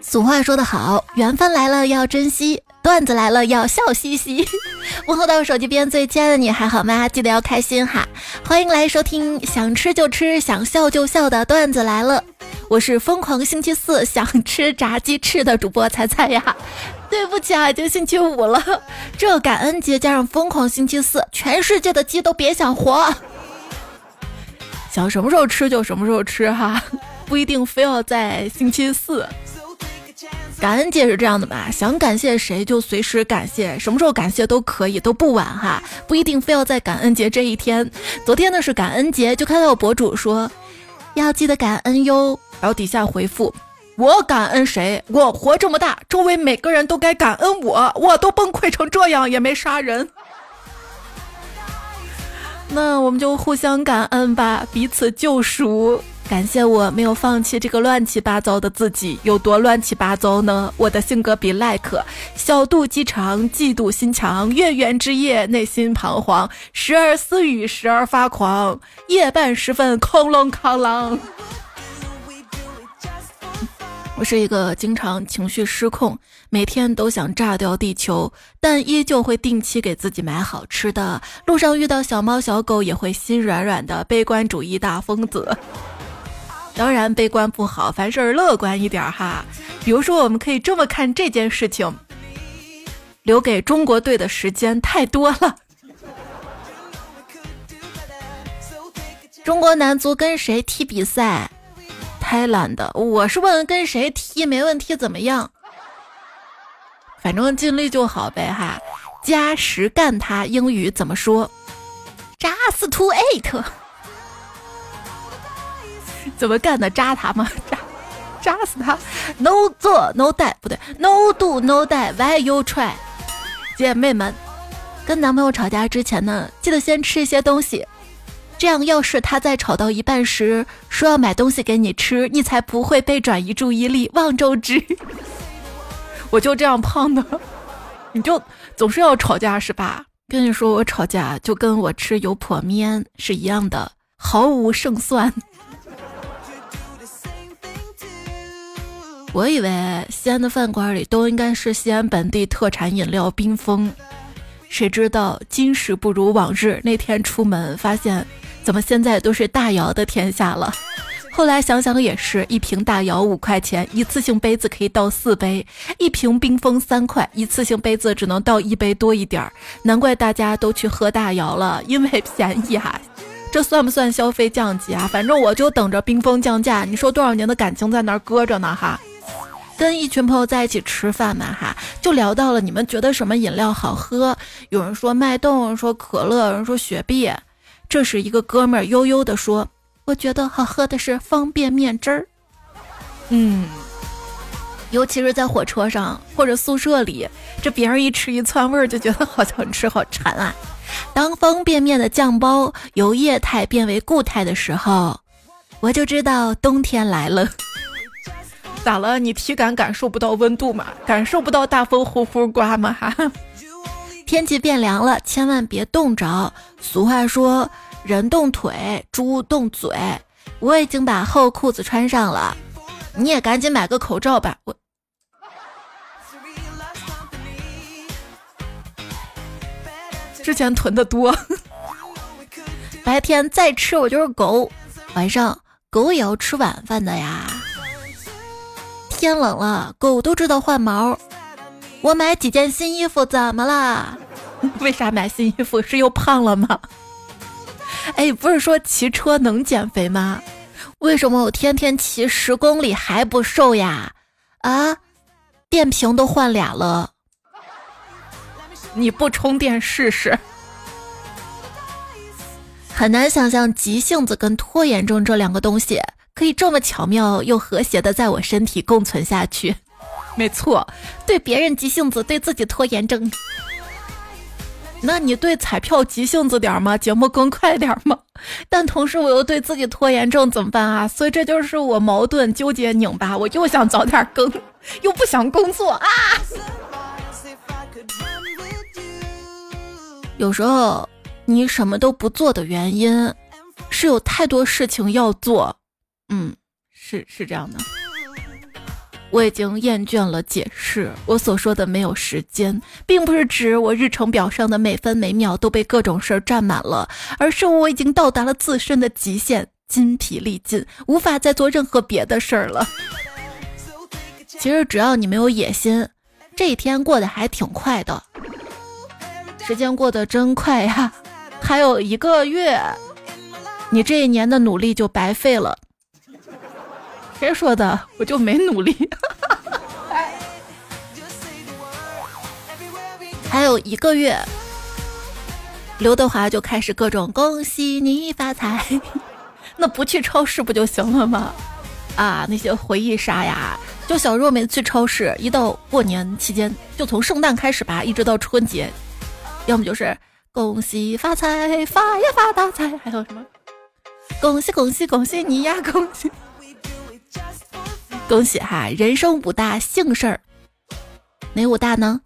俗话说得好，缘分来了要珍惜，段子来了要笑嘻嘻。问候到手机边最亲爱的你还好吗？记得要开心哈！欢迎来收听想吃就吃、想笑就笑的段子来了。我是疯狂星期四 想吃炸鸡翅的主播彩彩呀。对不起啊，已经星期五了，这感恩节加上疯狂星期四，全世界的鸡都别想活。想什么时候吃就什么时候吃哈，不一定非要在星期四。感恩节是这样的吧？想感谢谁就随时感谢，什么时候感谢都可以，都不晚哈，不一定非要在感恩节这一天。昨天呢是感恩节，就看到有博主说要记得感恩哟，然后底下回复我感恩谁？我活这么大，周围每个人都该感恩我，我都崩溃成这样也没杀人。那我们就互相感恩吧，彼此救赎。感谢我没有放弃这个乱七八糟的自己，有多乱七八糟呢？我的性格比 like 小肚鸡肠，嫉妒心强，月圆之夜内心彷徨，时而私语，时而发狂，夜半时分空隆哐啷。我是一个经常情绪失控，每天都想炸掉地球，但依旧会定期给自己买好吃的，路上遇到小猫小狗也会心软软的悲观主义大疯子。当然，悲观不好，凡事乐观一点哈。比如说，我们可以这么看这件事情：留给中国队的时间太多了。中国男足跟谁踢比赛？太懒的。我是问跟谁踢，没问题怎么样。反正尽力就好呗哈。加时干他英语怎么说？Just to eight。怎么干的？扎他吗？扎，扎死他！No 做 No die，不对，No do No die，Why you try？姐妹们，跟男朋友吵架之前呢，记得先吃一些东西，这样要是他在吵到一半时说要买东西给你吃，你才不会被转移注意力，望周知。我就这样胖的，你就总是要吵架是吧？跟你说，我吵架就跟我吃油泼面是一样的，毫无胜算。我以为西安的饭馆里都应该是西安本地特产饮料冰峰，谁知道今时不如往日。那天出门发现，怎么现在都是大窑的天下了？后来想想也是，一瓶大窑五块钱，一次性杯子可以倒四杯；一瓶冰峰三块，一次性杯子只能倒一杯多一点儿。难怪大家都去喝大窑了，因为便宜哈。这算不算消费降级啊？反正我就等着冰峰降价。你说多少年的感情在那儿搁着呢？哈。跟一群朋友在一起吃饭嘛，哈，就聊到了你们觉得什么饮料好喝？有人说脉动，说可乐，有人说雪碧。这时一个哥们儿悠悠地说：“我觉得好喝的是方便面汁儿。”嗯，尤其是在火车上或者宿舍里，这别人一吃一窜味儿，就觉得好想吃，好馋啊。当方便面的酱包由液态变为固态的时候，我就知道冬天来了。咋了？你体感感受不到温度吗？感受不到大风呼呼刮吗？哈，天气变凉了，千万别冻着。俗话说，人冻腿，猪冻嘴。我已经把厚裤子穿上了，你也赶紧买个口罩吧。我之前囤的多，白天再吃我就是狗，晚上狗也要吃晚饭的呀。天冷了，狗都知道换毛。我买几件新衣服怎么啦？为啥买新衣服？是又胖了吗？哎，不是说骑车能减肥吗？为什么我天天骑十公里还不瘦呀？啊，电瓶都换俩了。你不充电试试？很难想象急性子跟拖延症这两个东西。可以这么巧妙又和谐的在我身体共存下去，没错，对别人急性子，对自己拖延症。那你对彩票急性子点吗？节目更快点吗？但同时我又对自己拖延症怎么办啊？所以这就是我矛盾纠结拧巴，我又想早点更，又不想工作啊。有时候你什么都不做的原因，是有太多事情要做。嗯，是是这样的。我已经厌倦了解释。我所说的没有时间，并不是指我日程表上的每分每秒都被各种事儿占满了，而是我已经到达了自身的极限，筋疲力尽，无法再做任何别的事儿了。其实只要你没有野心，这一天过得还挺快的。时间过得真快呀，还有一个月，你这一年的努力就白费了。谁说的？我就没努力。还有一个月，刘德华就开始各种恭喜你发财，那不去超市不就行了吗？啊，那些回忆杀呀！就小时候每次去超市，一到过年期间，就从圣诞开始吧，一直到春节，要么就是恭喜发财，发呀发大财，还有什么恭喜恭喜恭喜你呀，恭喜！恭喜哈！人生五大幸事儿，哪五大呢？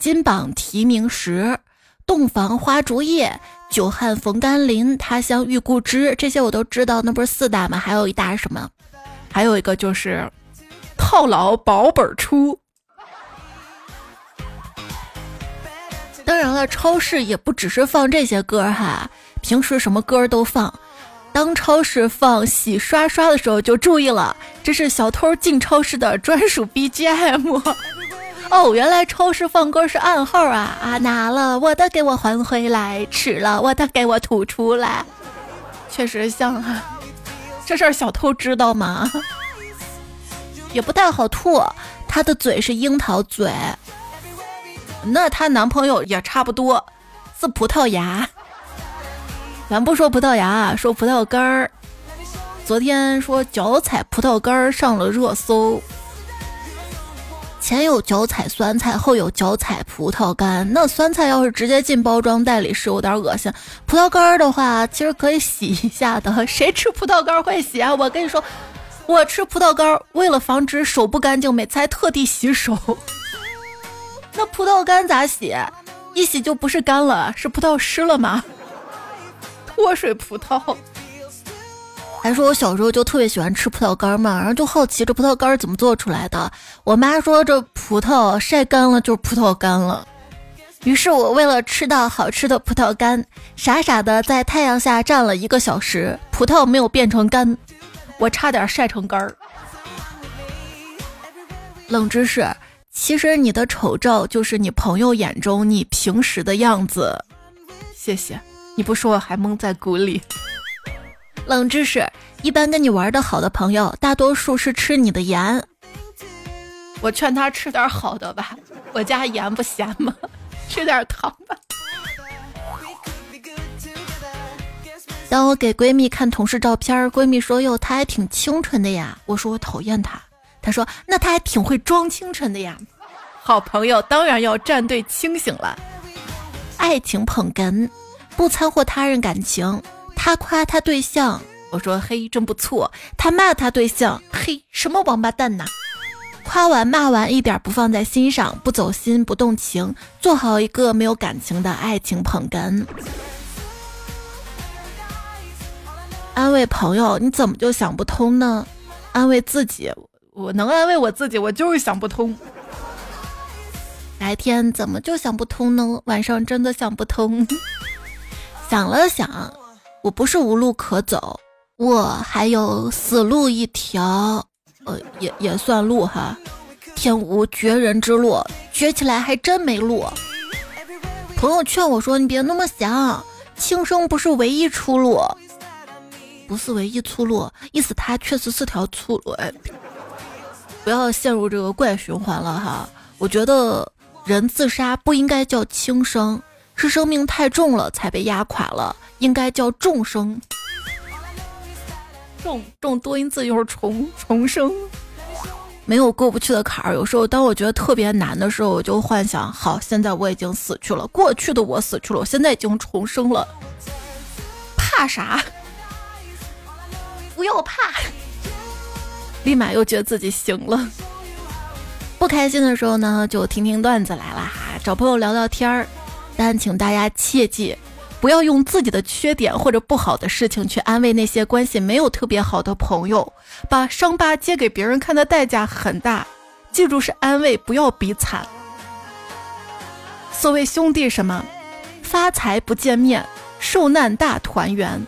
金榜题名时，洞房花烛夜，久旱逢甘霖，他乡遇故知，这些我都知道。那不是四大吗？还有一大是什么？还有一个就是套牢保本出。当然了，超市也不只是放这些歌哈，平时什么歌都放。当超市放洗刷刷的时候，就注意了，这是小偷进超市的专属 BGM。哦，原来超市放歌是暗号啊啊！拿了我的给我还回来，吃了我的给我吐出来。确实像啊，这事儿小偷知道吗？也不太好吐，他的嘴是樱桃嘴，那她男朋友也差不多，是葡萄牙。咱不说葡萄牙，说葡萄干儿。昨天说脚踩葡萄干儿上了热搜，前有脚踩酸菜，后有脚踩葡萄干。那酸菜要是直接进包装袋里是有点恶心，葡萄干儿的话其实可以洗一下的。谁吃葡萄干会洗啊？我跟你说，我吃葡萄干儿为了防止手不干净，每次还特地洗手。那葡萄干咋洗？一洗就不是干了，是葡萄湿了吗？脱水葡萄，还说我小时候就特别喜欢吃葡萄干嘛，然后就好奇这葡萄干怎么做出来的。我妈说这葡萄晒干了就是葡萄干了，于是我为了吃到好吃的葡萄干，傻傻的在太阳下站了一个小时，葡萄没有变成干，我差点晒成干儿。冷知识，其实你的丑照就是你朋友眼中你平时的样子。谢谢。你不说我还蒙在鼓里。冷知识：一般跟你玩的好的朋友，大多数是吃你的盐。我劝他吃点好的吧，我家盐不咸吗？吃点糖吧。当我给闺蜜看同事照片，闺蜜说：“哟，他还挺清纯的呀。”我说：“我讨厌他。”她说：“那他还挺会装清纯的呀。”好朋友当然要站队清醒了。爱情捧哏。不掺和他人感情，他夸他对象，我说嘿真不错；他骂他对象，嘿什么王八蛋呐！夸完骂完一点不放在心上，不走心不动情，做好一个没有感情的爱情捧哏。安慰朋友，你怎么就想不通呢？安慰自己，我能安慰我自己，我就是想不通。白天怎么就想不通呢？晚上真的想不通。想了想，我不是无路可走，我还有死路一条，呃，也也算路哈。天无绝人之路，绝起来还真没路。朋友劝我说：“你别那么想，轻生不是唯一出路，不是唯一出路，意思它确实是条出路。”哎，不要陷入这个怪循环了哈。我觉得人自杀不应该叫轻生。是生命太重了才被压垮了，应该叫重生。重重多音字又是重重生，没有过不去的坎儿。有时候当我觉得特别难的时候，我就幻想：好，现在我已经死去了，过去的我死去了，我现在已经重生了，怕啥？不要怕，立马又觉得自己行了。不开心的时候呢，就听听段子来了哈，找朋友聊聊天儿。但请大家切记，不要用自己的缺点或者不好的事情去安慰那些关系没有特别好的朋友，把伤疤揭给别人看的代价很大。记住是安慰，不要比惨。所谓兄弟什么，发财不见面，受难大团圆。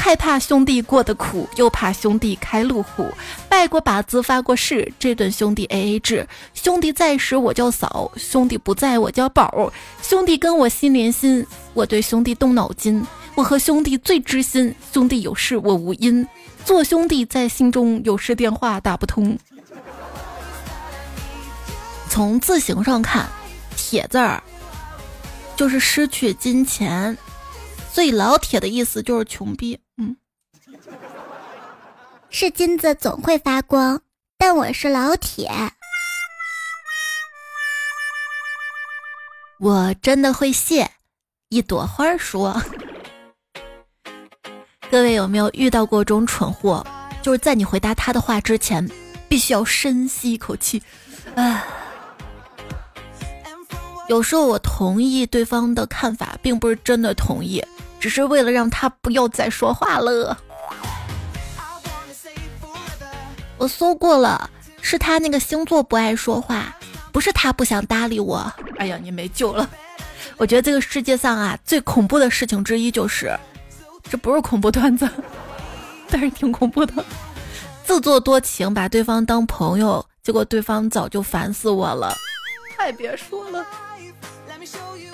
害怕兄弟过得苦，又怕兄弟开路虎。拜过把子，发过誓，这顿兄弟 A A 制。兄弟在时我叫嫂，兄弟不在我叫宝。兄弟跟我心连心，我对兄弟动脑筋。我和兄弟最知心，兄弟有事我无因。做兄弟在心中，有事电话打不通。从字形上看，铁字儿就是失去金钱，所以老铁的意思就是穷逼。是金子总会发光，但我是老铁。我真的会谢。一朵花说：“各位有没有遇到过这种蠢货？就是在你回答他的话之前，必须要深吸一口气，啊。”有时候我同意对方的看法，并不是真的同意，只是为了让他不要再说话了。我搜过了，是他那个星座不爱说话，不是他不想搭理我。哎呀，你没救了！我觉得这个世界上啊，最恐怖的事情之一就是，这不是恐怖段子，但是挺恐怖的。自作多情，把对方当朋友，结果对方早就烦死我了。太别说了。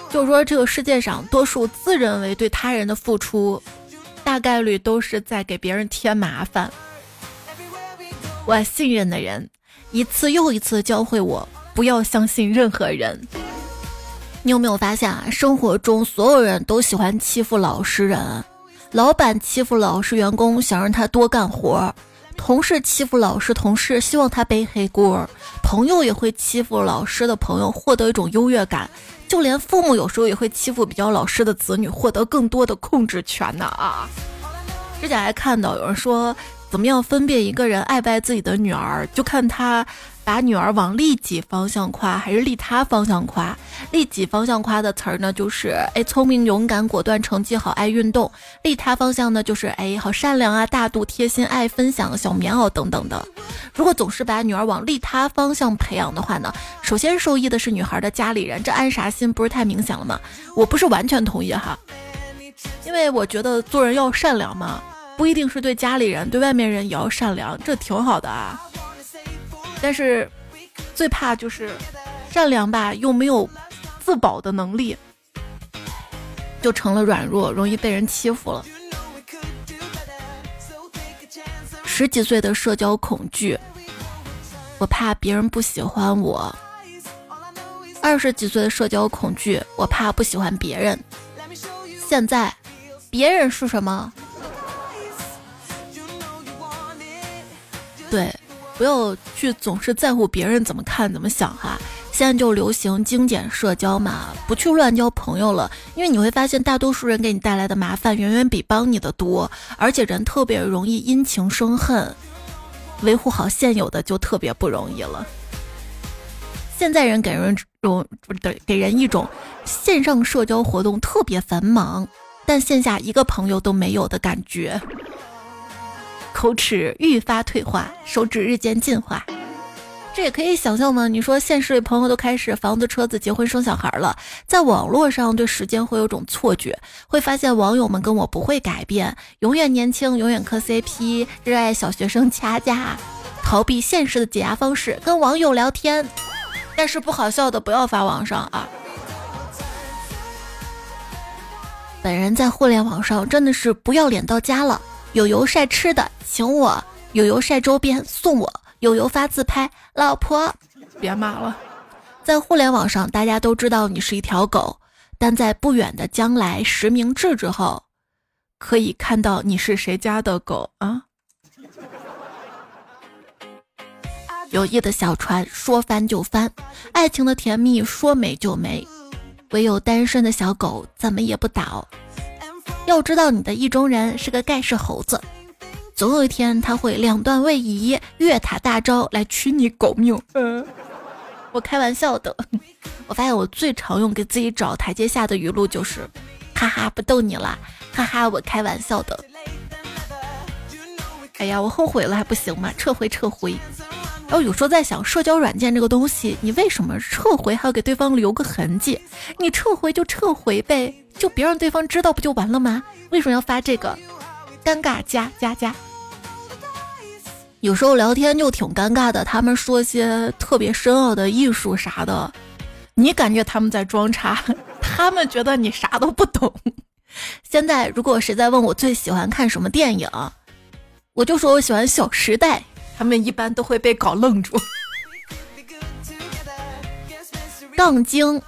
就说这个世界上，多数自认为对他人的付出，大概率都是在给别人添麻烦。我信任的人，一次又一次教会我不要相信任何人。你有没有发现啊？生活中所有人都喜欢欺负老实人，老板欺负老实员工，想让他多干活；同事欺负老实同事，希望他背黑锅；朋友也会欺负老实的朋友，获得一种优越感。就连父母有时候也会欺负比较老实的子女，获得更多的控制权呢啊！之前还看到有人说，怎么样分辨一个人爱不爱自己的女儿，就看他。把女儿往利己方向夸，还是利他方向夸？利己方向夸的词儿呢，就是哎，聪明、勇敢、果断、成绩好、爱运动；利他方向呢，就是哎，好善良啊、大度、贴心、爱分享、小棉袄等等的。如果总是把女儿往利他方向培养的话呢，首先受益的是女孩的家里人，这安啥心不是太明显了吗？我不是完全同意哈，因为我觉得做人要善良嘛，不一定是对家里人，对外面人也要善良，这挺好的啊。但是，最怕就是善良吧，又没有自保的能力，就成了软弱，容易被人欺负了。十几岁的社交恐惧，我怕别人不喜欢我；二十几岁的社交恐惧，我怕不喜欢别人。现在，别人是什么？不要去总是在乎别人怎么看怎么想哈，现在就流行精简社交嘛，不去乱交朋友了，因为你会发现大多数人给你带来的麻烦远远比帮你的多，而且人特别容易因情生恨，维护好现有的就特别不容易了。现在人给人种不对，给人一种线上社交活动特别繁忙，但线下一个朋友都没有的感觉。口齿愈发退化，手指日渐进化，这也可以想象吗？你说现实里朋友都开始房子、车子、结婚、生小孩了，在网络上对时间会有种错觉，会发现网友们跟我不会改变，永远年轻，永远磕 CP，热爱小学生掐架，逃避现实的解压方式，跟网友聊天。但是不好笑的不要发网上啊！本人在互联网上真的是不要脸到家了。有油晒吃的，请我；有油晒周边，送我；有油发自拍，老婆，别骂了。在互联网上，大家都知道你是一条狗，但在不远的将来实名制之后，可以看到你是谁家的狗啊？友谊的小船说翻就翻，爱情的甜蜜说没就没，唯有单身的小狗怎么也不倒。要知道，你的意中人是个盖世猴子，总有一天他会两段位移，越塔大招来取你狗命。嗯，我开玩笑的。我发现我最常用给自己找台阶下的语录就是：哈哈，不逗你了，哈哈，我开玩笑的。哎呀，我后悔了还不行吗？撤回，撤回。然后有时候在想，社交软件这个东西，你为什么撤回还要给对方留个痕迹？你撤回就撤回呗，就别让对方知道不就完了吗？为什么要发这个？尴尬，加加加。有时候聊天就挺尴尬的，他们说些特别深奥的艺术啥的，你感觉他们在装叉，他们觉得你啥都不懂。现在如果谁在问我最喜欢看什么电影，我就说我喜欢《小时代》。他们一般都会被搞愣住。杠精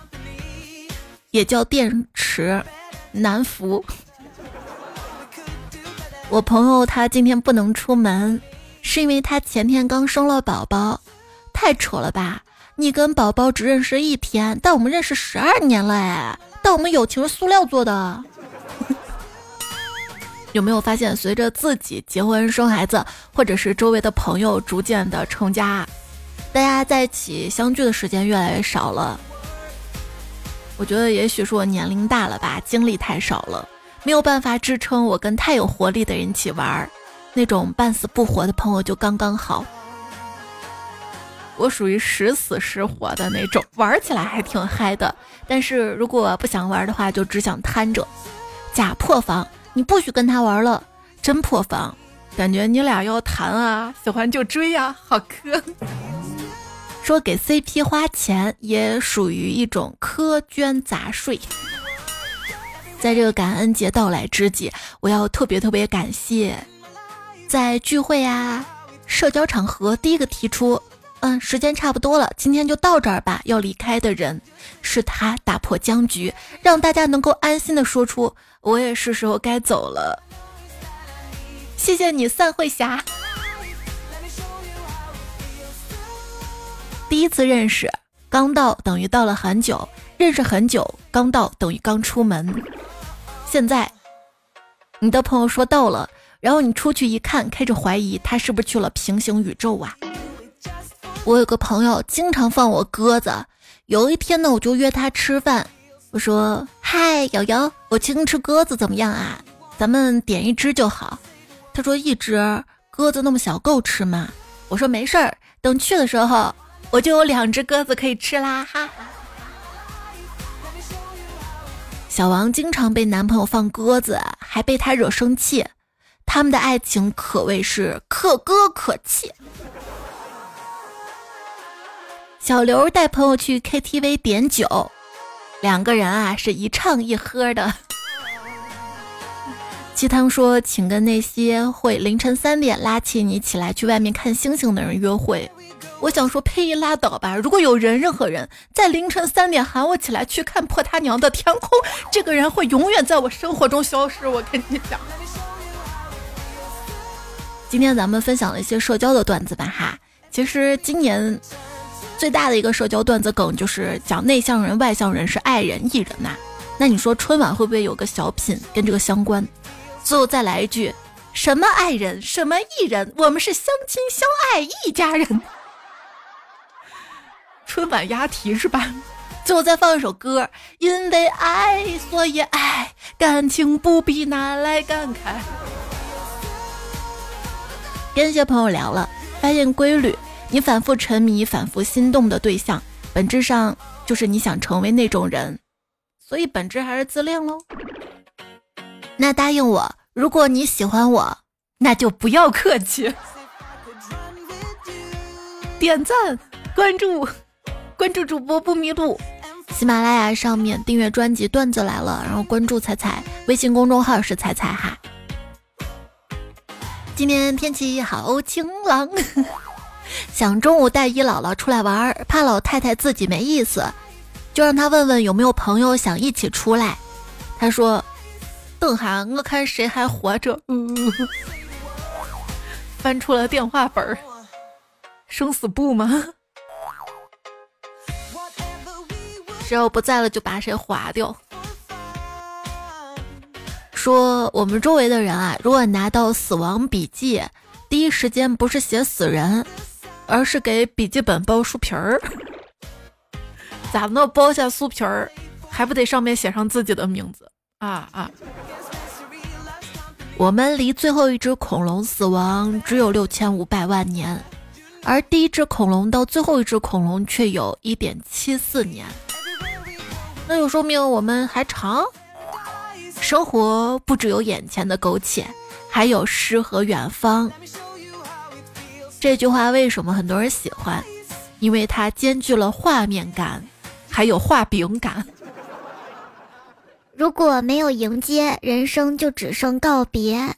也叫电池，南孚。我朋友他今天不能出门，是因为他前天刚生了宝宝，太扯了吧？你跟宝宝只认识一天，但我们认识十二年了哎，但我们友情是塑料做的。有没有发现，随着自己结婚生孩子，或者是周围的朋友逐渐的成家，大家在一起相聚的时间越来越少了？我觉得也许是我年龄大了吧，精力太少了，没有办法支撑我跟太有活力的人一起玩儿，那种半死不活的朋友就刚刚好。我属于时死时活的那种，玩起来还挺嗨的，但是如果不想玩的话，就只想瘫着。假破防。你不许跟他玩了，真破防！感觉你俩要谈啊，喜欢就追呀，好磕。说给 CP 花钱也属于一种苛捐杂税。在这个感恩节到来之际，我要特别特别感谢，在聚会呀、社交场合第一个提出“嗯，时间差不多了，今天就到这儿吧”要离开的人，是他打破僵局，让大家能够安心的说出。我也是时候该走了，谢谢你，散会侠。第一次认识，刚到等于到了很久；认识很久，刚到等于刚出门。现在，你的朋友说到了，然后你出去一看，开始怀疑他是不是去了平行宇宙啊？我有个朋友经常放我鸽子，有一天呢，我就约他吃饭。我说：“嗨，瑶瑶，我请你吃鸽子怎么样啊？咱们点一只就好。”他说：“一只鸽子那么小，够吃吗？”我说：“没事儿，等去的时候我就有两只鸽子可以吃啦。”哈。小王经常被男朋友放鸽子，还被他惹生气，他们的爱情可谓是可歌可泣。小刘带朋友去 KTV 点酒。两个人啊，是一唱一喝的。鸡汤说，请跟那些会凌晨三点拉起你起来去外面看星星的人约会。我想说，呸，拉倒吧！如果有人，任何人在凌晨三点喊我起来去看破他娘的天空，这个人会永远在我生活中消失。我跟你讲。今天咱们分享了一些社交的段子吧，哈。其实今年。最大的一个社交段子梗就是讲内向人、外向人是爱人、艺人呐。那你说春晚会不会有个小品跟这个相关？最后再来一句：什么爱人，什么艺人，我们是相亲相爱一家人。春晚押题是吧？最后再放一首歌，因为爱所以爱，感情不必拿来感慨。跟一些朋友聊了，发现规律。你反复沉迷、反复心动的对象，本质上就是你想成为那种人，所以本质还是自恋喽。那答应我，如果你喜欢我，那就不要客气，点赞、关注、关注主播不迷路。喜马拉雅上面订阅专辑《段子来了》，然后关注彩彩，微信公众号是彩彩哈。今天天气好晴朗。想中午带姨姥姥出来玩，怕老太太自己没意思，就让她问问有没有朋友想一起出来。她说：“等下我看谁还活着。”嗯翻出了电话本儿，生死簿吗？只要不在了就把谁划掉。说我们周围的人啊，如果拿到死亡笔记，第一时间不是写死人。而是给笔记本包书皮儿，咋的？包下书皮儿，还不得上面写上自己的名字？啊啊！我们离最后一只恐龙死亡只有六千五百万年，而第一只恐龙到最后一只恐龙却有一点七四年，那就说明我们还长。生活不只有眼前的苟且，还有诗和远方。这句话为什么很多人喜欢？因为它兼具了画面感，还有画饼感。如果没有迎接，人生就只剩告别。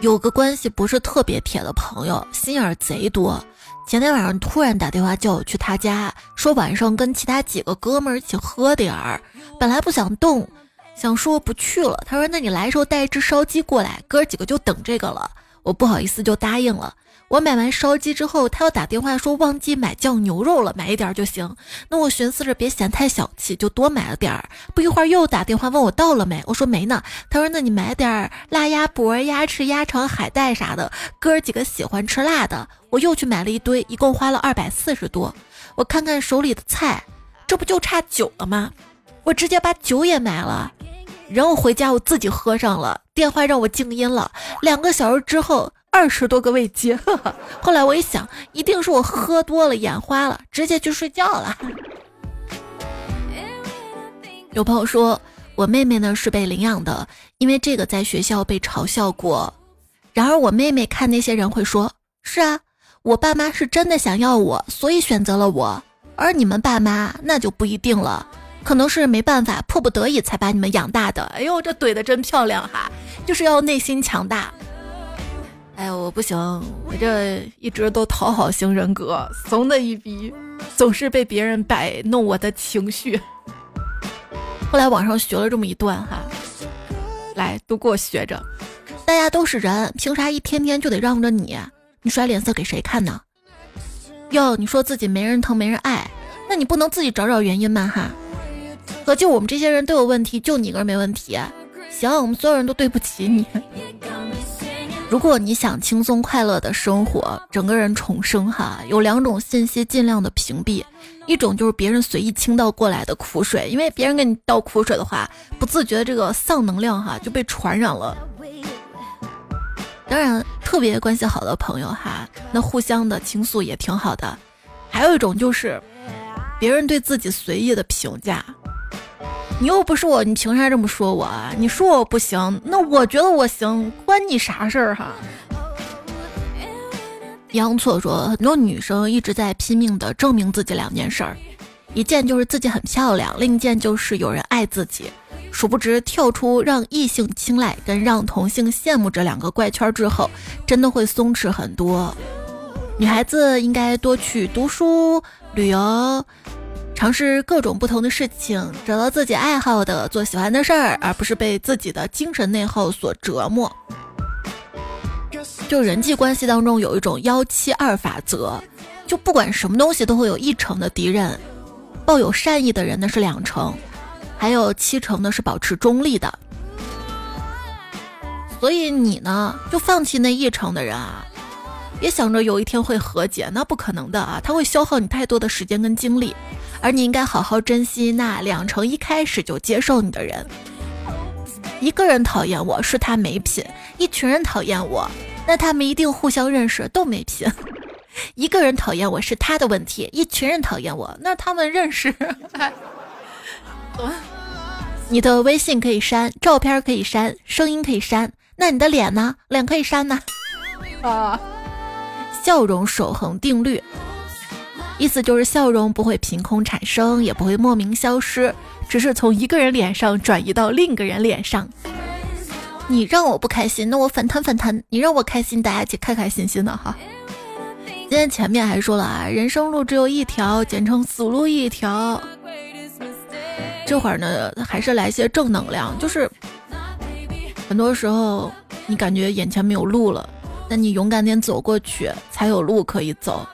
有个关系不是特别铁的朋友，心眼贼多。前天晚上突然打电话叫我去他家，说晚上跟其他几个哥们儿一起喝点儿。本来不想动，想说不去了。他说：“那你来时候带一只烧鸡过来，哥几个就等这个了。”我不好意思就答应了。我买完烧鸡之后，他又打电话说忘记买酱牛肉了，买一点就行。那我寻思着别嫌太小气，就多买了点儿。不一会儿又打电话问我到了没，我说没呢。他说那你买点儿辣鸭脖、鸭翅、鸭肠、海带啥的，哥儿几个喜欢吃辣的。我又去买了一堆，一共花了二百四十多。我看看手里的菜，这不就差酒了吗？我直接把酒也买了，然后回家我自己喝上了。电话让我静音了，两个小时之后。二十多个未接，后来我一想，一定是我喝多了眼花了，直接去睡觉了。有朋友说我妹妹呢是被领养的，因为这个在学校被嘲笑过。然而我妹妹看那些人会说：“是啊，我爸妈是真的想要我，所以选择了我。而你们爸妈那就不一定了，可能是没办法，迫不得已才把你们养大的。”哎呦，这怼的真漂亮哈，就是要内心强大。哎，我不行，我这一直都讨好型人格，怂的一逼，总是被别人摆弄我的情绪。后来网上学了这么一段哈，来都给我学着。大家都是人，凭啥一天天就得让着你？你甩脸色给谁看呢？哟，你说自己没人疼没人爱，那你不能自己找找原因吗？哈，合计我们这些人都有问题，就你一个人没问题。行，我们所有人都对不起你。如果你想轻松快乐的生活，整个人重生哈，有两种信息尽量的屏蔽，一种就是别人随意倾倒过来的苦水，因为别人给你倒苦水的话，不自觉的这个丧能量哈就被传染了。当然，特别关系好的朋友哈，那互相的倾诉也挺好的。还有一种就是别人对自己随意的评价。你又不是我，你凭啥这么说我啊？你说我不行，那我觉得我行，关你啥事儿哈？杨错说，很多女生一直在拼命的证明自己两件事儿，一件就是自己很漂亮，另一件就是有人爱自己。殊不知，跳出让异性青睐跟让同性羡慕这两个怪圈之后，真的会松弛很多。女孩子应该多去读书、旅游。尝试各种不同的事情，找到自己爱好的，做喜欢的事儿，而不是被自己的精神内耗所折磨。就人际关系当中有一种幺七二法则，就不管什么东西都会有一成的敌人，抱有善意的人呢是两成，还有七成呢是保持中立的。所以你呢就放弃那一成的人啊，别想着有一天会和解，那不可能的啊，他会消耗你太多的时间跟精力。而你应该好好珍惜那两成一开始就接受你的人。一个人讨厌我是他没品，一群人讨厌我，那他们一定互相认识都没品。一个人讨厌我是他的问题，一群人讨厌我，那他们认识。你的微信可以删，照片可以删，声音可以删，那你的脸呢？脸可以删呢？啊，笑容守恒定律。意思就是笑容不会凭空产生，也不会莫名消失，只是从一个人脸上转移到另一个人脸上。你让我不开心，那我反弹反弹；你让我开心，大家一起开开心心的哈。今天前面还说了啊，人生路只有一条，简称死路一条。这会儿呢，还是来些正能量，就是很多时候你感觉眼前没有路了，那你勇敢点走过去，才有路可以走。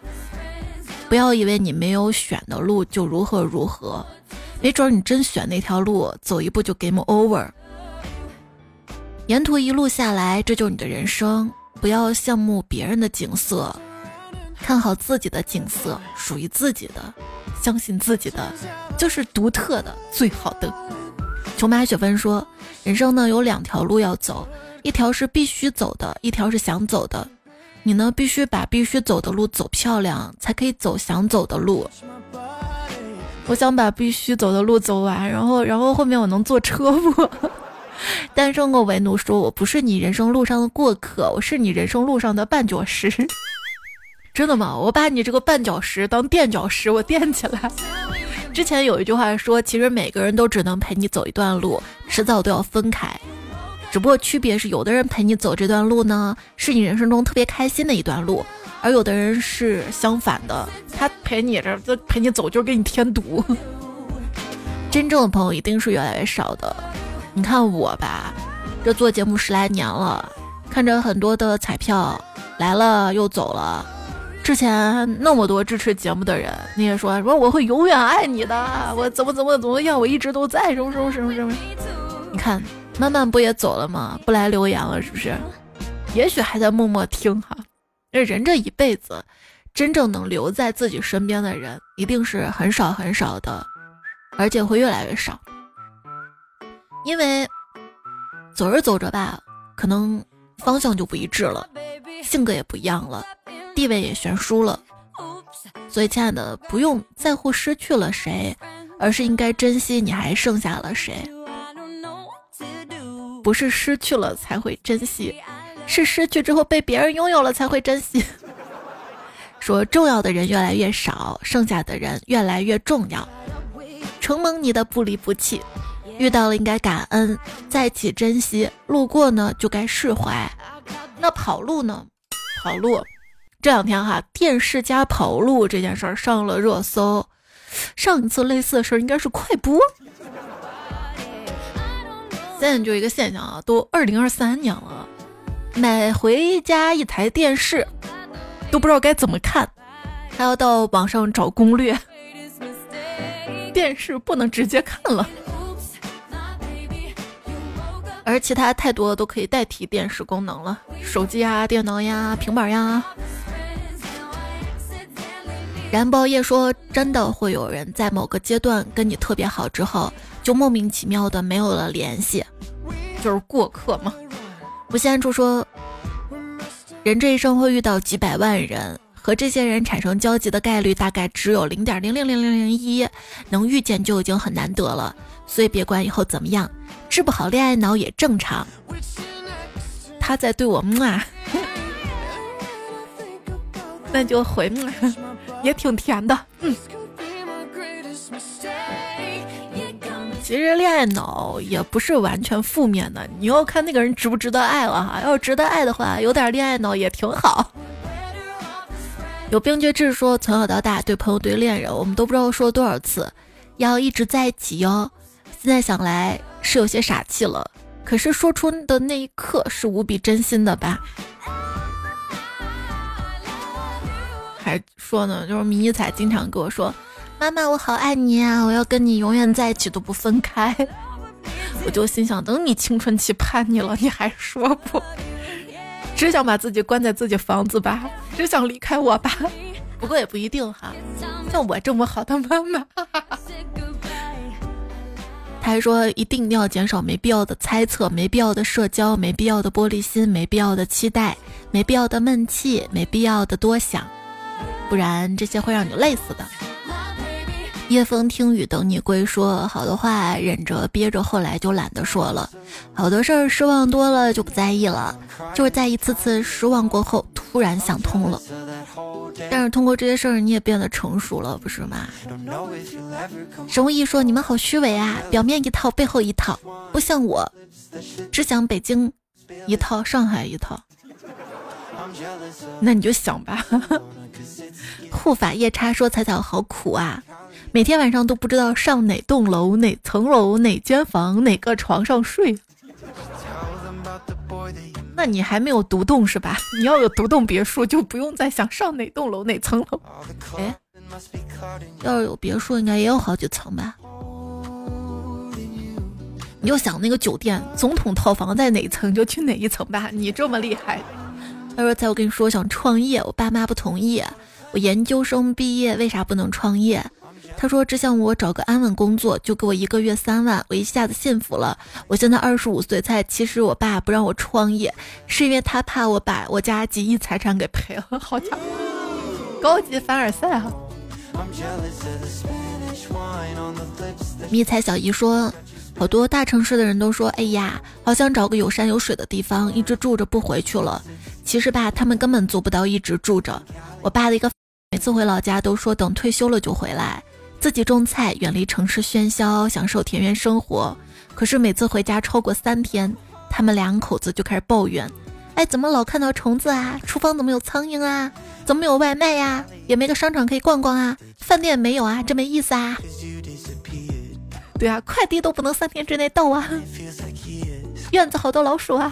不要以为你没有选的路就如何如何，没准你真选那条路，走一步就 game over。沿途一路下来，这就是你的人生。不要羡慕别人的景色，看好自己的景色，属于自己的，相信自己的，就是独特的、最好的。琼马雪芬说：“人生呢有两条路要走，一条是必须走的，一条是想走的。你呢必须把必须走的路走漂亮，才可以走想走的路。我想把必须走的路走完，然后然后后面我能坐车不？”单身狗为奴说：“我不是你人生路上的过客，我是你人生路上的绊脚石。真的吗？我把你这个绊脚石当垫脚石，我垫起来。之前有一句话说，其实每个人都只能陪你走一段路，迟早都要分开。只不过区别是，有的人陪你走这段路呢，是你人生中特别开心的一段路，而有的人是相反的，他陪你这这陪你走就是给你添堵。真正的朋友一定是越来越少的。”你看我吧，这做节目十来年了，看着很多的彩票来了又走了。之前那么多支持节目的人，你也说说我会永远爱你的，我怎么怎么怎么样，我一直都在什么什么什么什么。你看，慢慢不也走了吗？不来留言了，是不是？也许还在默默听哈。那人这一辈子，真正能留在自己身边的人，一定是很少很少的，而且会越来越少。因为走着走着吧，可能方向就不一致了，性格也不一样了，地位也悬殊了。所以，亲爱的，不用在乎失去了谁，而是应该珍惜你还剩下了谁。不是失去了才会珍惜，是失去之后被别人拥有了才会珍惜。说重要的人越来越少，剩下的人越来越重要。承蒙你的不离不弃。遇到了应该感恩，在一起珍惜；路过呢就该释怀。那跑路呢？跑路，这两天哈，电视加跑路这件事儿上了热搜。上一次类似的事儿应该是快播。现在就一个现象啊，都二零二三年了，买回家一台电视都不知道该怎么看，还要到网上找攻略。电视不能直接看了。而其他太多都可以代替电视功能了，手机呀、电脑呀、平板呀。燃包夜说：“真的会有人在某个阶段跟你特别好之后，就莫名其妙的没有了联系，就是过客吗？”不限处说：“人这一生会遇到几百万人，和这些人产生交集的概率大概只有零点零零零零零一，能遇见就已经很难得了。所以别管以后怎么样。”治不好恋爱脑也正常。他在对我骂，那就回，也挺甜的。嗯，其实恋爱脑也不是完全负面的，你要看那个人值不值得爱了哈。要是值得爱的话，有点恋爱脑也挺好。有冰绝志说，从小到大对朋友对恋人，我们都不知道说了多少次，要一直在一起哟。现在想来。是有些傻气了，可是说出的那一刻是无比真心的吧？还说呢，就是迷彩经常跟我说：“妈妈，我好爱你啊，我要跟你永远在一起都不分开。”我就心想，等你青春期叛逆了，你还说不？只想把自己关在自己房子吧，只想离开我吧？不过也不一定哈，像我这么好的妈妈。他还说，一定要减少没必要的猜测、没必要的社交、没必要的玻璃心、没必要的期待、没必要的闷气、没必要的多想，不然这些会让你累死的。夜风听雨等你归，说好的话忍着憋着，后来就懒得说了。好多事儿失望多了就不在意了，就是在一次次失望过后，突然想通了。但是通过这些事儿，你也变得成熟了，不是吗？神无义说：“你们好虚伪啊，表面一套，背后一套，不像我，只想北京一套，上海一套。那你就想吧。”护法夜叉说：“彩彩好苦啊，每天晚上都不知道上哪栋楼、哪层楼、哪间房、哪个床上睡。”那你还没有独栋是吧？你要有独栋别墅，就不用再想上哪栋楼哪层楼。哎，要是有别墅，应该也有好几层吧？你就想那个酒店总统套房在哪层，就去哪一层吧。你这么厉害。他说：“在我跟你说，我想创业，我爸妈不同意。我研究生毕业为啥不能创业？他说只想我找个安稳工作，就给我一个月三万，我一下子幸福了。我现在二十五岁才，其实我爸不让我创业，是因为他怕我把我家几亿财产给赔了。好家伙，高级凡尔赛哈！迷彩小姨说。好多大城市的人都说：“哎呀，好想找个有山有水的地方，一直住着不回去了。”其实吧，他们根本做不到一直住着。我爸的一个每次回老家都说等退休了就回来，自己种菜，远离城市喧嚣，享受田园生活。可是每次回家超过三天，他们两口子就开始抱怨：“哎，怎么老看到虫子啊？厨房怎么有苍蝇啊？怎么有外卖呀？也没个商场可以逛逛啊？饭店没有啊？真没意思啊！”对啊，快递都不能三天之内到啊！院子好多老鼠啊！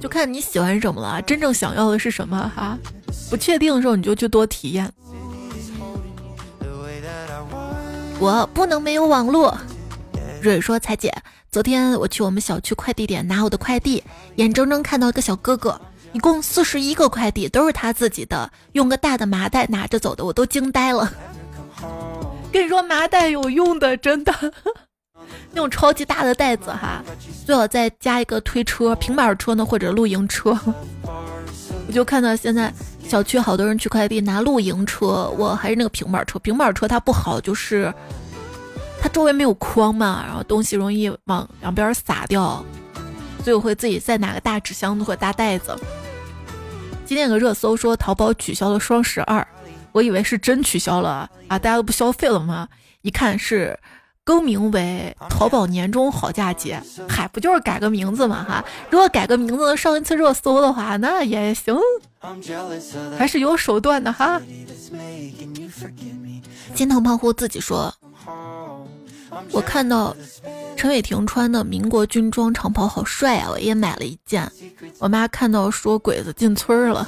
就看你喜欢什么了，真正想要的是什么哈？不确定的时候你就去多体验。我不能没有网络。蕊说：“彩姐，昨天我去我们小区快递点拿我的快递，眼睁睁看到一个小哥哥，一共四十一个快递都是他自己的，用个大的麻袋拿着走的，我都惊呆了。”跟你说麻袋有用的，真的，那种超级大的袋子哈，最好再加一个推车、平板车呢，或者露营车。我就看到现在小区好多人取快递拿露营车，我还是那个平板车。平板车它不好，就是它周围没有框嘛，然后东西容易往两边撒掉，所以我会自己再拿个大纸箱子或大袋子。今天有个热搜说淘宝取消了双十二。我以为是真取消了啊，大家都不消费了吗？一看是更名为淘宝年终好价节，嗨，不就是改个名字嘛哈？如果改个名字能上一次热搜的话，那也行，还是有手段的哈。金藤胖虎自己说，我看到。陈伟霆穿的民国军装长袍好帅啊！我也买了一件。我妈看到说鬼子进村了。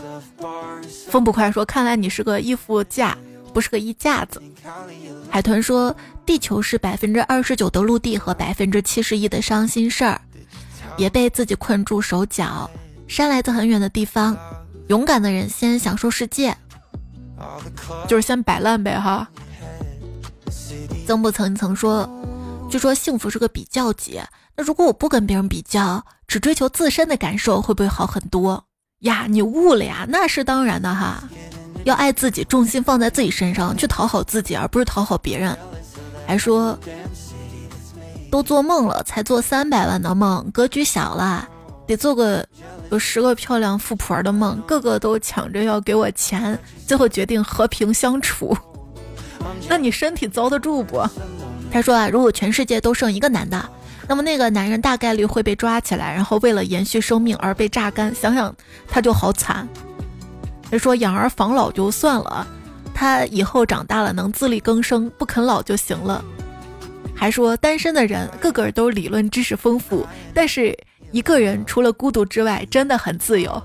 风不快说：“看来你是个衣服架，不是个衣架子。”海豚说：“地球是百分之二十九的陆地和百分之七十一的伤心事儿，别被自己困住手脚。山来自很远的地方，勇敢的人先享受世界，就是先摆烂呗哈。”曾不曾曾说。据说幸福是个比较级，那如果我不跟别人比较，只追求自身的感受，会不会好很多呀？你悟了呀？那是当然的哈，要爱自己，重心放在自己身上，去讨好自己，而不是讨好别人。还说都做梦了，才做三百万的梦，格局小了，得做个有十个漂亮富婆的梦，个个都抢着要给我钱，最后决定和平相处。那你身体遭得住不？他说啊，如果全世界都剩一个男的，那么那个男人大概率会被抓起来，然后为了延续生命而被榨干。想想他就好惨。他说养儿防老就算了，他以后长大了能自力更生，不啃老就行了。还说单身的人个个都理论知识丰富，但是一个人除了孤独之外，真的很自由。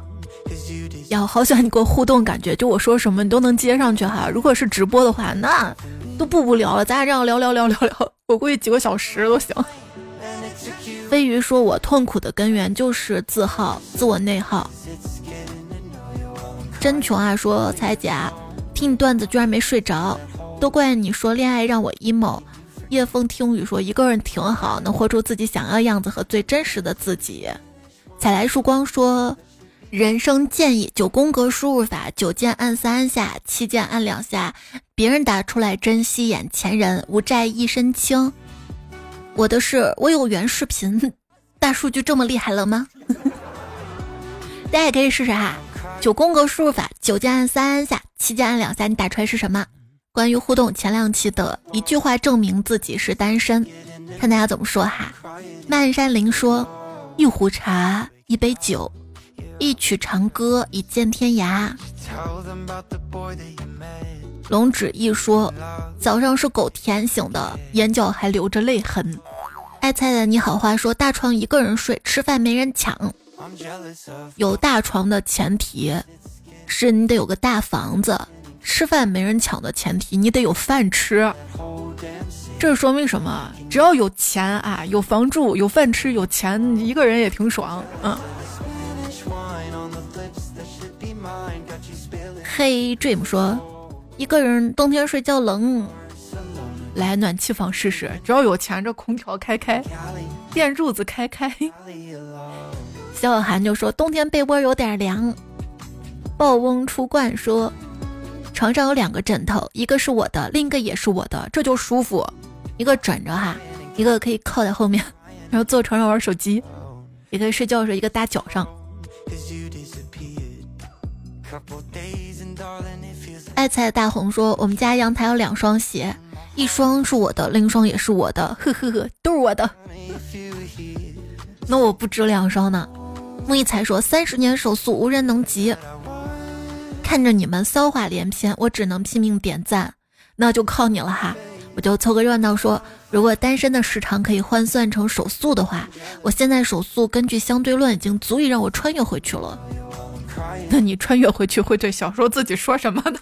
要好喜欢你给我互动，感觉就我说什么你都能接上去哈。如果是直播的话，那。都不无聊了，咱俩这样聊聊聊聊聊，我估计几个小时都行。飞鱼说：“我痛苦的根源就是自耗，自我内耗。”真穷啊！说彩姐，听你段子居然没睡着，都怪你说恋爱让我 emo。夜风听雨说：“一个人挺好，能活出自己想要样子和最真实的自己。”采来曙光说。人生建议：九宫格输入法，九键按三下，七键按两下。别人打出来，珍惜眼前人，无债一身轻。我的是，我有原视频，大数据这么厉害了吗？大家也可以试试哈。九宫格输入法，九键按三下，七键按两下，你打出来是什么？关于互动，前两期的一句话证明自己是单身，看大家怎么说哈。漫山林说：一壶茶，一杯酒。一曲长歌一见天涯。龙指一说，早上是狗舔醒的，眼角还留着泪痕。爱菜的你好话说，大床一个人睡，吃饭没人抢。有大床的前提是你得有个大房子，吃饭没人抢的前提你得有饭吃。这说明什么？只要有钱啊，有房住，有饭吃，有钱，一个人也挺爽。嗯。嘿，Dream 说，一个人冬天睡觉冷，来暖气房试试，只要有钱，这空调开开，电褥子开开。小小寒就说，冬天被窝有点凉。暴翁出冠说，床上有两个枕头，一个是我的，另一个也是我的，这就舒服。一个枕着哈，一个可以靠在后面，然后坐床上玩手机，也可以睡觉的时候一个搭脚上。爱菜大红说：“我们家阳台有两双鞋，一双是我的，另一双也是我的，呵呵呵，都是我的。那我不止两双呢。”木一才说：“三十年手速无人能及。”看着你们骚话连篇，我只能拼命点赞。那就靠你了哈！我就凑个热闹说，如果单身的时长可以换算成手速的话，我现在手速根据相对论已经足以让我穿越回去了。那你穿越回去会对小时候自己说什么呢？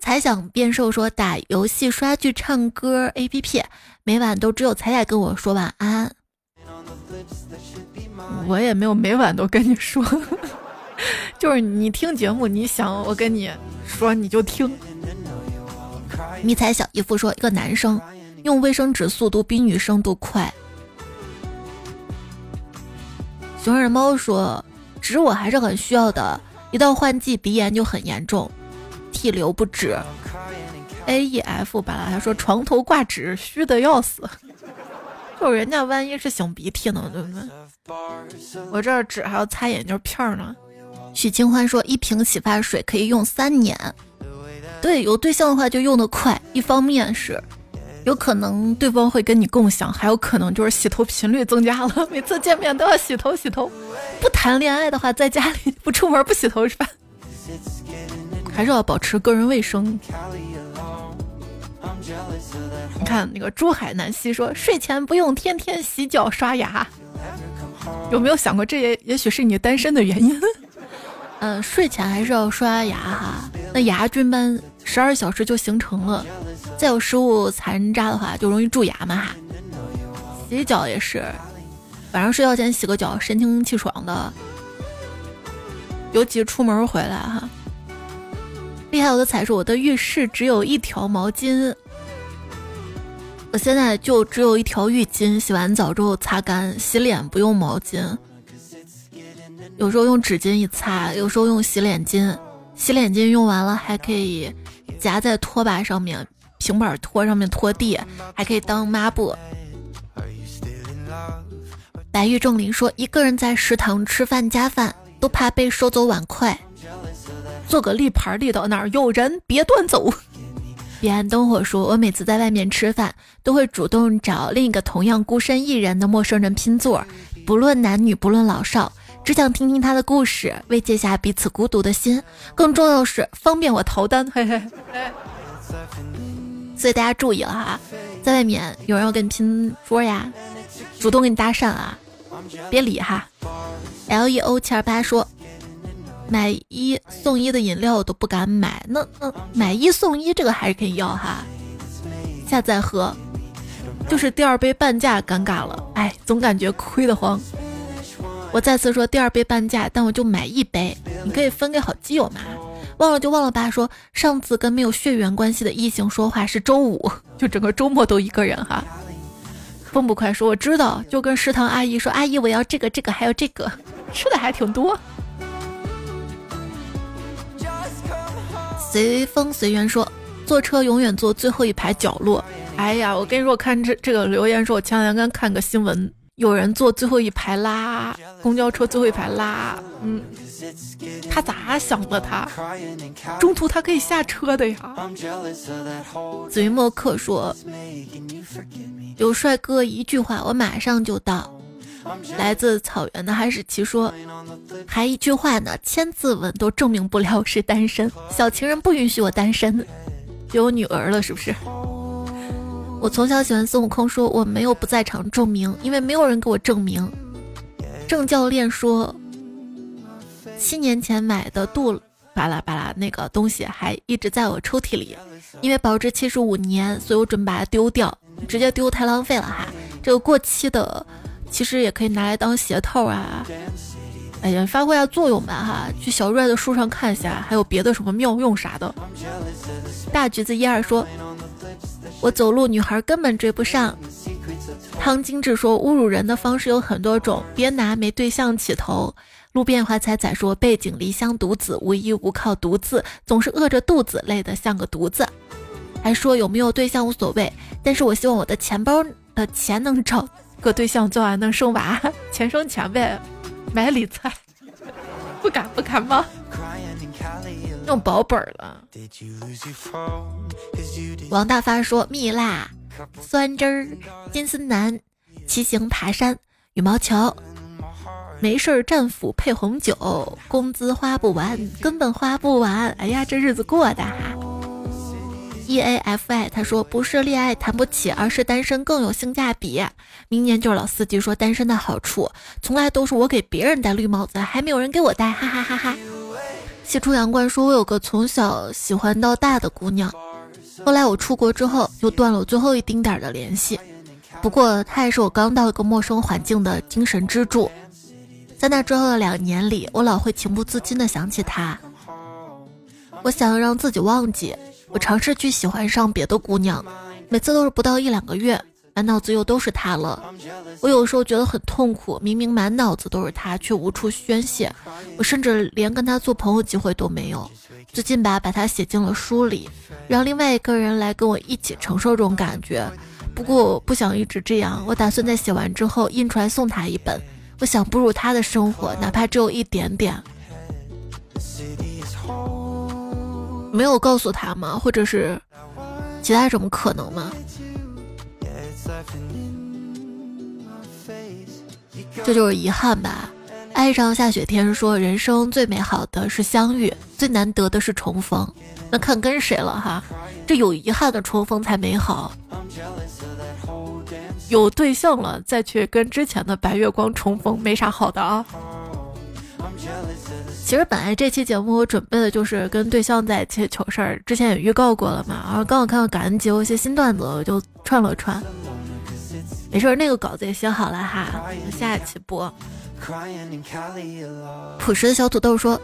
才想变瘦说打游戏、刷剧、唱歌，A P P，每晚都只有彩彩跟我说晚安。我也没有每晚都跟你说，就是你听节目，你想我跟你说你就听。迷彩小姨夫说，一个男生用卫生纸速度比女生都快。熊二猫说。纸我还是很需要的，一到换季鼻炎就很严重，涕流不止。A E F 吧，他说床头挂纸虚的要死，就人家万一是擤鼻涕呢，对不对？我这纸还要擦眼镜片呢。许清欢说一瓶洗发水可以用三年，对，有对象的话就用的快，一方面是。有可能对方会跟你共享，还有可能就是洗头频率增加了，每次见面都要洗头洗头。不谈恋爱的话，在家里不出门不洗头是吧？还是要保持个人卫生。你看那个珠海南希说，睡前不用天天洗脚刷牙，有没有想过这也也许是你单身的原因？嗯，睡前还是要刷牙哈，那牙菌斑十二小时就形成了。再有食物残渣的话，就容易蛀牙嘛哈。洗脚也是，晚上睡觉前洗个脚，神清气爽的。尤其出门回来哈。厉害我的彩说，我的浴室只有一条毛巾，我现在就只有一条浴巾，洗完澡之后擦干，洗脸不用毛巾，有时候用纸巾一擦，有时候用洗脸巾，洗脸巾用完了还可以夹在拖把上面。平板拖上面拖地，还可以当抹布。白玉仲林说：“一个人在食堂吃饭加饭，都怕被收走碗筷。做个立牌立到那儿，有人别端走。”彼岸灯火说：“我每次在外面吃饭，都会主动找另一个同样孤身一人的陌生人拼座，不论男女，不论老少，只想听听他的故事，慰藉下彼此孤独的心。更重要的是，方便我逃单。”嘿嘿嘿。所以大家注意了哈，在外面有人要跟你拼桌呀，主动跟你搭讪啊，别理哈。L E O 七二八说，买一送一的饮料我都不敢买，那那买一送一这个还是可以要哈，下次再喝，就是第二杯半价尴尬了，哎，总感觉亏得慌。我再次说第二杯半价，但我就买一杯，你可以分给好基友嘛。忘了就忘了吧。说上次跟没有血缘关系的异性说话是周五，就整个周末都一个人哈。风不快说我知道，就跟食堂阿姨说，阿姨我要这个这个还有这个，吃的还挺多。随风随缘说坐车永远坐最后一排角落。哎呀，我跟你说，我看这这个留言说，我前两天刚看个新闻，有人坐最后一排啦公交车最后一排啦，嗯。他咋想的？他中途他可以下车的呀。子云墨客说：“有帅哥一句话，我马上就到。”来自草原的哈士奇说：“还一句话呢，千字文都证明不了是单身。小情人不允许我单身，有女儿了是不是？”我从小喜欢孙悟空，说我没有不在场证明，因为没有人给我证明。郑教练说。七年前买的杜巴拉巴拉那个东西还一直在我抽屉里，因为保质期是五年，所以我准备把它丢掉，直接丢太浪费了哈。这个过期的，其实也可以拿来当鞋套啊，哎呀，发挥下作用吧哈，去小瑞的书上看一下，还有别的什么妙用啥的。大橘子一二说，我走路女孩根本追不上。汤金志说，侮辱人的方式有很多种，别拿没对象起头。路边花彩彩说，背井离乡独子，无依无靠独自，总是饿着肚子，累得像个犊子。还说有没有对象无所谓，但是我希望我的钱包的钱能找个对象，做完能生娃，钱生钱呗。买理财，不敢不敢吗？用保本了。王大发说：蜜蜡、酸汁儿、金丝楠、骑行爬山、羽毛球，没事儿战斧配红酒，工资花不完，根本花不完。哎呀，这日子过的哈。E A F I，他说不是恋爱谈不起，而是单身更有性价比。明年就是老司机说单身的好处，从来都是我给别人戴绿帽子，还没有人给我戴，哈哈哈哈。西出阳关说，我有个从小喜欢到大的姑娘，后来我出国之后就断了我最后一丁点儿的联系。不过她也是我刚到一个陌生环境的精神支柱，在那之后的两年里，我老会情不自禁的想起她。我想让自己忘记。我尝试去喜欢上别的姑娘，每次都是不到一两个月，满脑子又都是她了。我有时候觉得很痛苦，明明满脑子都是她，却无处宣泄。我甚至连跟他做朋友机会都没有。最近吧，把他写进了书里，让另外一个人来跟我一起承受这种感觉。不过我不想一直这样，我打算在写完之后印出来送他一本。我想步入他的生活，哪怕只有一点点。没有告诉他吗？或者是其他什么可能吗？这就是遗憾吧。爱上下雪天说，人生最美好的是相遇，最难得的是重逢。那看跟谁了哈？这有遗憾的重逢才美好。有对象了再去跟之前的白月光重逢，没啥好的啊。其实本来这期节目我准备的就是跟对象在一起糗事儿，之前也预告过了嘛。然后刚好看到感恩节有一些新段子，我就串了串。没事，那个稿子也写好了哈，下一期播。朴实的小土豆说，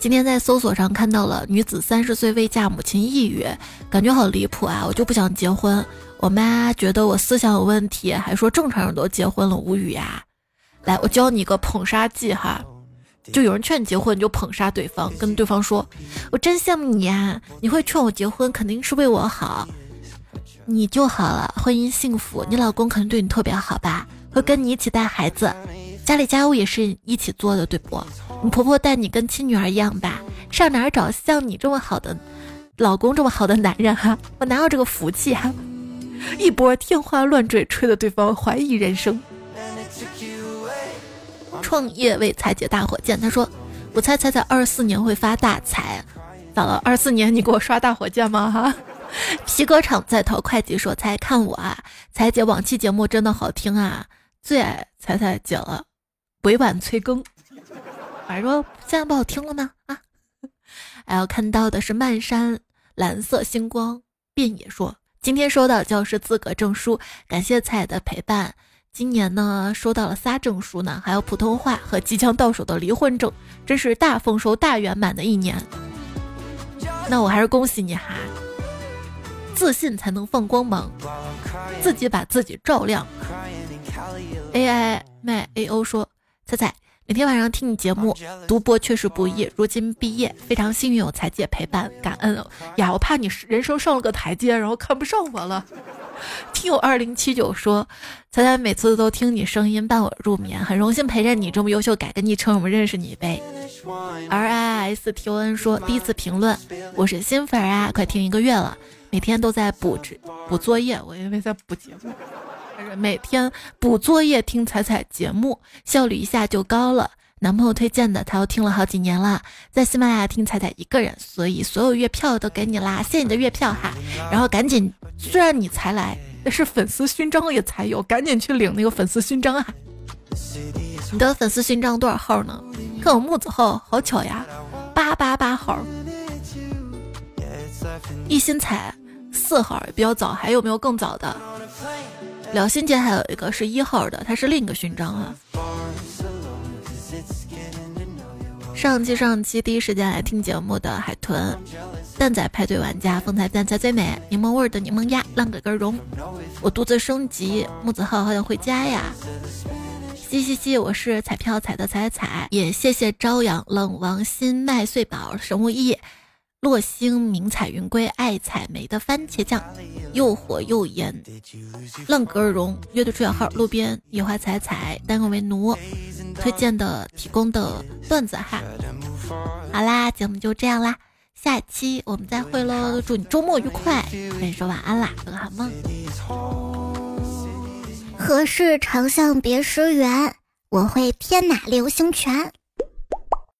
今天在搜索上看到了女子三十岁未嫁，母亲抑郁，感觉好离谱啊！我就不想结婚，我妈觉得我思想有问题，还说正常人都结婚了，无语呀。来，我教你个捧杀技哈。就有人劝你结婚，你就捧杀对方，跟对方说：“我真羡慕你呀，你会劝我结婚，肯定是为我好，你就好了，婚姻幸福，你老公肯定对你特别好吧？会跟你一起带孩子，家里家务也是一起做的，对不？你婆婆待你跟亲女儿一样吧？上哪儿找像你这么好的老公，这么好的男人哈？我哪有这个福气哈？一波天花乱坠，吹得对方怀疑人生。”创业为财姐大火箭，他说：“我猜猜猜，二四年会发大财，咋了？二四年你给我刷大火箭吗？哈！”皮革厂在逃会计说：“猜看我啊，彩姐往期节目真的好听啊，最爱彩彩姐了，委婉催更。”反正说现在不好听了吗？啊！还要看到的是漫山蓝色星光，遍野说：“今天收到教师资格证书，感谢彩的陪伴。”今年呢，收到了仨证书呢，还有普通话和即将到手的离婚证，真是大丰收、大圆满的一年。那我还是恭喜你哈！自信才能放光芒，自己把自己照亮。AI 麦 AO 说：彩彩。每天晚上听你节目，读播确实不易。如今毕业，非常幸运有彩姐陪伴，感恩呀！我怕你人生上了个台阶，然后看不上我了。听友二零七九说，彩彩每次都听你声音伴我入眠，很荣幸陪着你这么优秀，改个昵称我们认识你呗。R I S T O N 说，第一次评论，我是新粉啊，快听一个月了，每天都在补补作业，我因为在补节目。每天补作业听彩彩节目，效率一下就高了。男朋友推荐的，他都听了好几年了，在喜马拉雅听彩彩一个人，所以所有月票都给你啦，谢谢你的月票哈。然后赶紧，虽然你才来，但是粉丝勋章也才有，赶紧去领那个粉丝勋章啊。你的粉丝勋章多少号呢？看我木子号，好巧呀，八八八号。一心彩四号也比较早，还有没有更早的？辽心姐还有一个是一号的，它是另一个勋章啊。上期上期第一时间来听节目的海豚，蛋仔派对玩家风采蛋才最美，柠檬味的柠檬鸭，浪个根绒，我独自升级，木子浩好想回家呀。嘻嘻嘻，我是彩票彩的彩彩，也谢谢朝阳冷王心麦穗宝神木一。落星明彩云归爱采梅的番茄酱，又火又盐。浪格尔绒乐队主小号路边野花采采单个为奴推荐的提供的段子哈。好啦，节目就这样啦，下期我们再会喽！祝你周末愉快，跟你说晚安啦，做个好梦。何事长向别时圆？我会天马流星拳。